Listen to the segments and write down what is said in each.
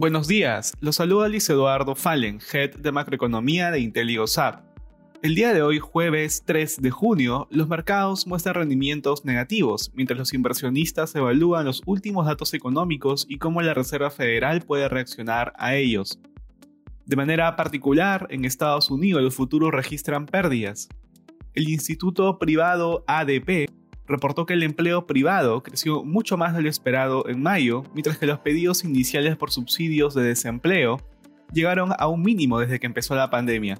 Buenos días, los saluda Luis Eduardo Fallen, Head de Macroeconomía de IntelioSAP. El día de hoy, jueves 3 de junio, los mercados muestran rendimientos negativos, mientras los inversionistas evalúan los últimos datos económicos y cómo la Reserva Federal puede reaccionar a ellos. De manera particular, en Estados Unidos los futuros registran pérdidas. El instituto privado ADP reportó que el empleo privado creció mucho más de lo esperado en mayo, mientras que los pedidos iniciales por subsidios de desempleo llegaron a un mínimo desde que empezó la pandemia.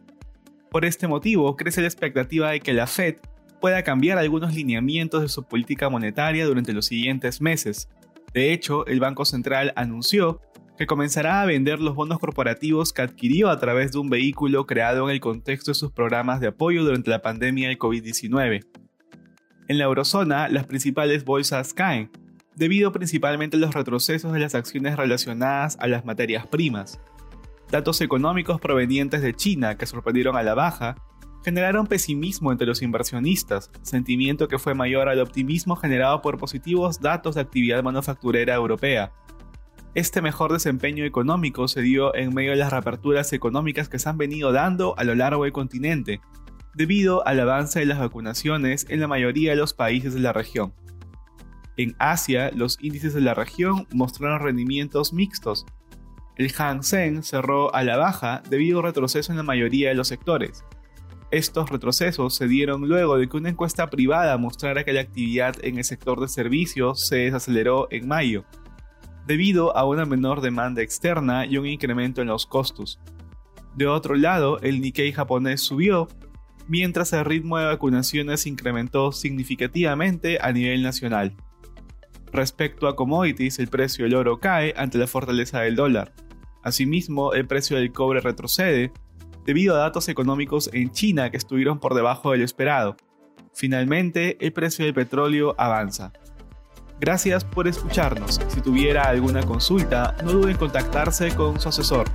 Por este motivo, crece la expectativa de que la Fed pueda cambiar algunos lineamientos de su política monetaria durante los siguientes meses. De hecho, el Banco Central anunció que comenzará a vender los bonos corporativos que adquirió a través de un vehículo creado en el contexto de sus programas de apoyo durante la pandemia del COVID-19. En la eurozona, las principales bolsas caen, debido principalmente a los retrocesos de las acciones relacionadas a las materias primas. Datos económicos provenientes de China que sorprendieron a la baja generaron pesimismo entre los inversionistas, sentimiento que fue mayor al optimismo generado por positivos datos de actividad manufacturera europea. Este mejor desempeño económico se dio en medio de las reaperturas económicas que se han venido dando a lo largo del continente, debido al avance de las vacunaciones en la mayoría de los países de la región. En Asia, los índices de la región mostraron rendimientos mixtos. El Hang Seng cerró a la baja debido a retroceso en la mayoría de los sectores. Estos retrocesos se dieron luego de que una encuesta privada mostrara que la actividad en el sector de servicios se desaceleró en mayo, debido a una menor demanda externa y un incremento en los costos. De otro lado, el Nikkei japonés subió mientras el ritmo de vacunaciones incrementó significativamente a nivel nacional. Respecto a commodities, el precio del oro cae ante la fortaleza del dólar. Asimismo, el precio del cobre retrocede debido a datos económicos en China que estuvieron por debajo del esperado. Finalmente, el precio del petróleo avanza. Gracias por escucharnos. Si tuviera alguna consulta, no duden en contactarse con su asesor.